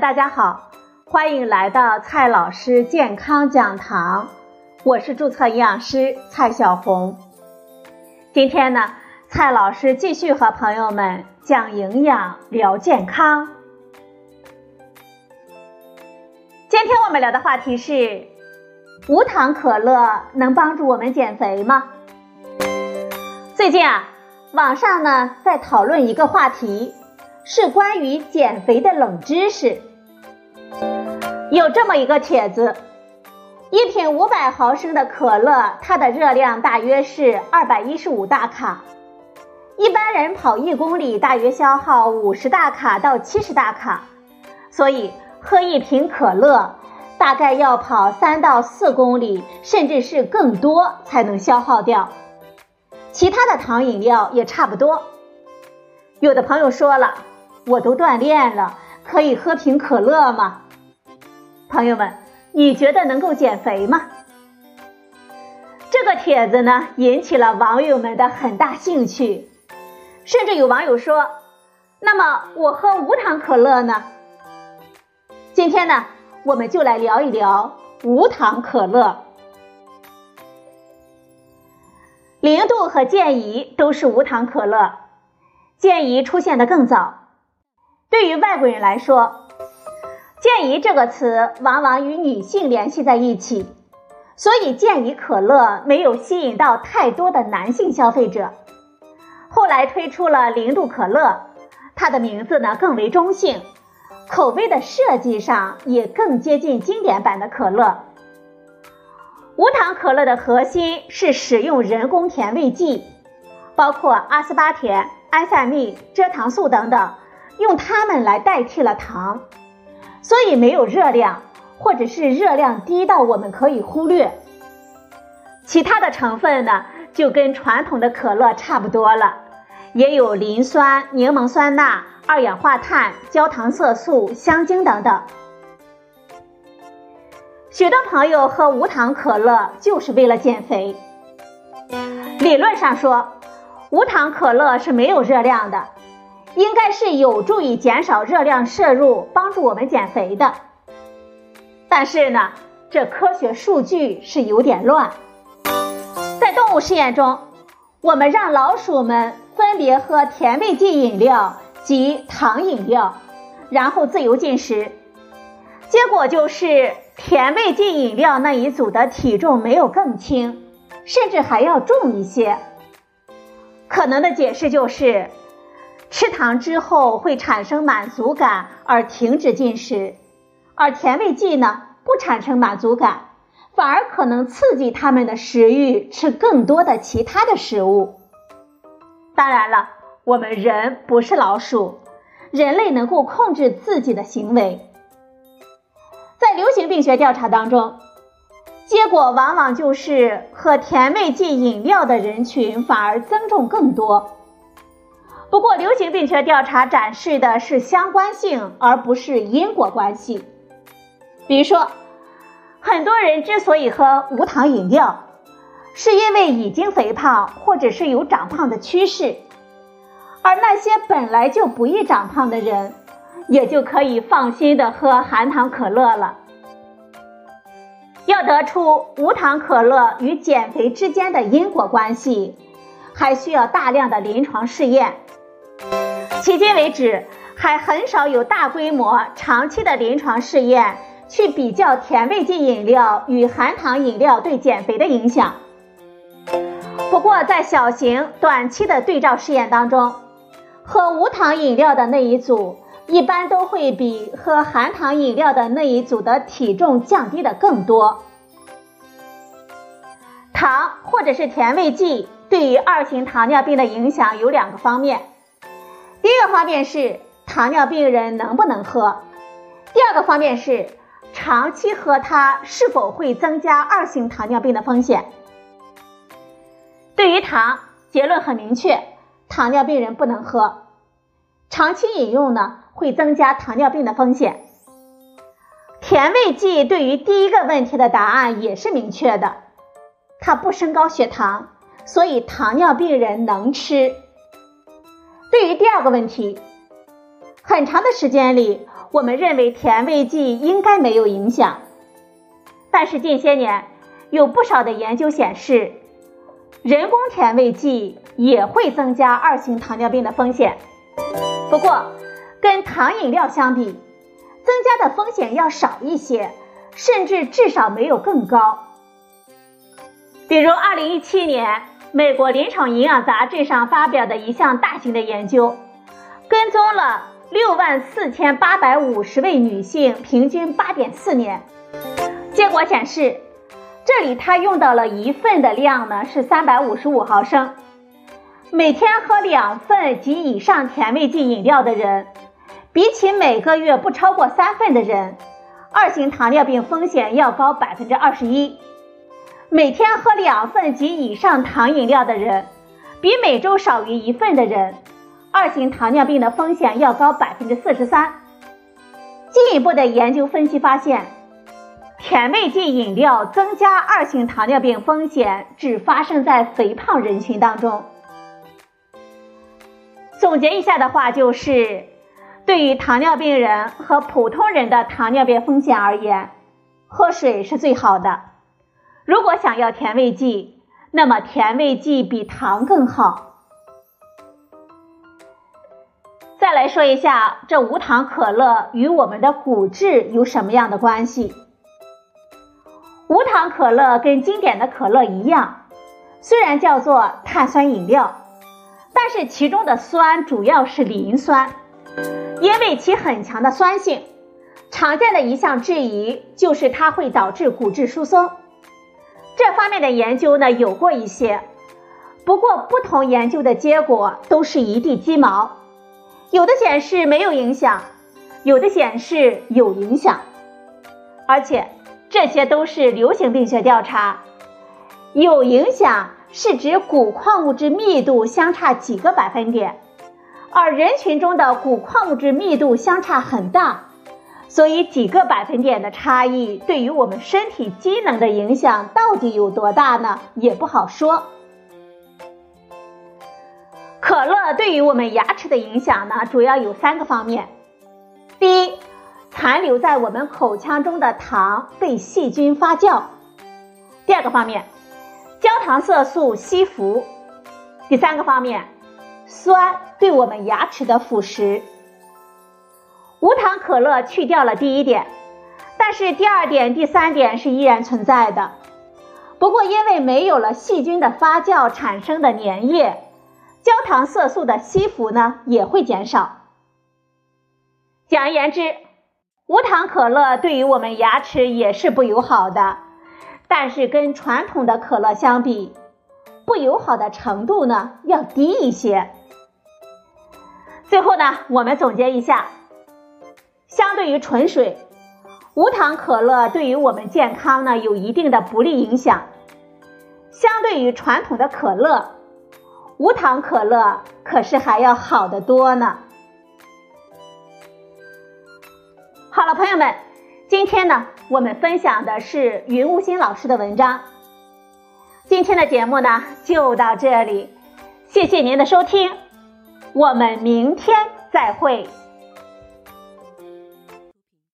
大家好，欢迎来到蔡老师健康讲堂，我是注册营养师蔡小红。今天呢，蔡老师继续和朋友们讲营养、聊健康。今天我们聊的话题是：无糖可乐能帮助我们减肥吗？最近啊，网上呢在讨论一个话题。是关于减肥的冷知识。有这么一个帖子：一瓶五百毫升的可乐，它的热量大约是二百一十五大卡。一般人跑一公里大约消耗五十大卡到七十大卡，所以喝一瓶可乐大概要跑三到四公里，甚至是更多才能消耗掉。其他的糖饮料也差不多。有的朋友说了。我都锻炼了，可以喝瓶可乐吗？朋友们，你觉得能够减肥吗？这个帖子呢，引起了网友们的很大兴趣，甚至有网友说：“那么我喝无糖可乐呢？”今天呢，我们就来聊一聊无糖可乐。零度和健怡都是无糖可乐，健怡出现的更早。对于外国人来说，“健怡”这个词往往与女性联系在一起，所以健怡可乐没有吸引到太多的男性消费者。后来推出了零度可乐，它的名字呢更为中性，口味的设计上也更接近经典版的可乐。无糖可乐的核心是使用人工甜味剂，包括阿斯巴甜、安赛蜜、蔗糖素等等。用它们来代替了糖，所以没有热量，或者是热量低到我们可以忽略。其他的成分呢，就跟传统的可乐差不多了，也有磷酸、柠檬酸钠、二氧化碳、焦糖色素、香精等等。许多朋友喝无糖可乐就是为了减肥。理论上说，无糖可乐是没有热量的。应该是有助于减少热量摄入，帮助我们减肥的。但是呢，这科学数据是有点乱。在动物实验中，我们让老鼠们分别喝甜味剂饮料及糖饮料，然后自由进食。结果就是甜味剂饮料那一组的体重没有更轻，甚至还要重一些。可能的解释就是。吃糖之后会产生满足感而停止进食，而甜味剂呢不产生满足感，反而可能刺激他们的食欲，吃更多的其他的食物。当然了，我们人不是老鼠，人类能够控制自己的行为。在流行病学调查当中，结果往往就是喝甜味剂饮料的人群反而增重更多。不过，流行病学调查展示的是相关性，而不是因果关系。比如说，很多人之所以喝无糖饮料，是因为已经肥胖或者是有长胖的趋势，而那些本来就不易长胖的人，也就可以放心的喝含糖可乐了。要得出无糖可乐与减肥之间的因果关系，还需要大量的临床试验。迄今为止，还很少有大规模、长期的临床试验去比较甜味剂饮料与含糖饮料对减肥的影响。不过，在小型、短期的对照试验当中，喝无糖饮料的那一组一般都会比喝含糖饮料的那一组的体重降低的更多。糖或者是甜味剂对于二型糖尿病的影响有两个方面。第一个方面是糖尿病人能不能喝，第二个方面是长期喝它是否会增加二型糖尿病的风险。对于糖，结论很明确，糖尿病人不能喝，长期饮用呢会增加糖尿病的风险。甜味剂对于第一个问题的答案也是明确的，它不升高血糖，所以糖尿病人能吃。对于第二个问题，很长的时间里，我们认为甜味剂应该没有影响。但是近些年有不少的研究显示，人工甜味剂也会增加二型糖尿病的风险。不过，跟糖饮料相比，增加的风险要少一些，甚至至少没有更高。比如，2017年美国临床营养杂志上发表的一项大型的研究，跟踪了6万4850位女性，平均8.4年。结果显示，这里它用到了一份的量呢是355毫升，每天喝两份及以上甜味剂饮料的人，比起每个月不超过三份的人，二型糖尿病风险要高百分之二十一。每天喝两份及以上糖饮料的人，比每周少于一份的人，二型糖尿病的风险要高百分之四十三。进一步的研究分析发现，甜味剂饮料增加二型糖尿病风险只发生在肥胖人群当中。总结一下的话就是，对于糖尿病人和普通人的糖尿病风险而言，喝水是最好的。如果想要甜味剂，那么甜味剂比糖更好。再来说一下，这无糖可乐与我们的骨质有什么样的关系？无糖可乐跟经典的可乐一样，虽然叫做碳酸饮料，但是其中的酸主要是磷酸，因为其很强的酸性，常见的一项质疑就是它会导致骨质疏松。这方面的研究呢有过一些，不过不同研究的结果都是一地鸡毛，有的显示没有影响，有的显示有影响，而且这些都是流行病学调查，有影响是指钴矿物质密度相差几个百分点，而人群中的钴矿物质密度相差很大。所以几个百分点的差异对于我们身体机能的影响到底有多大呢？也不好说。可乐对于我们牙齿的影响呢，主要有三个方面：第一，残留在我们口腔中的糖被细菌发酵；第二个方面，焦糖色素吸附；第三个方面，酸对我们牙齿的腐蚀。无糖可乐去掉了第一点，但是第二点、第三点是依然存在的。不过因为没有了细菌的发酵产生的粘液，焦糖色素的吸附呢也会减少。简而言之，无糖可乐对于我们牙齿也是不友好的，但是跟传统的可乐相比，不友好的程度呢要低一些。最后呢，我们总结一下。相对于纯水，无糖可乐对于我们健康呢有一定的不利影响。相对于传统的可乐，无糖可乐可是还要好得多呢。好了，朋友们，今天呢我们分享的是云无心老师的文章。今天的节目呢就到这里，谢谢您的收听，我们明天再会。